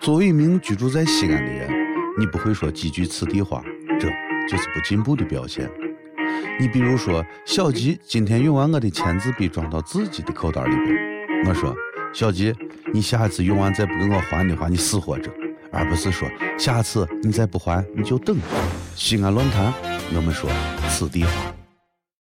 作为一名居住在西安的人，你不会说几句此地话，这就是不进步的表现。你比如说，小吉今天用完我的签字笔装到自己的口袋里边，我说，小吉，你下次用完再不给我还的话，你死活着。而不是说下次你再不还你就等。西安论坛，我们说此地话。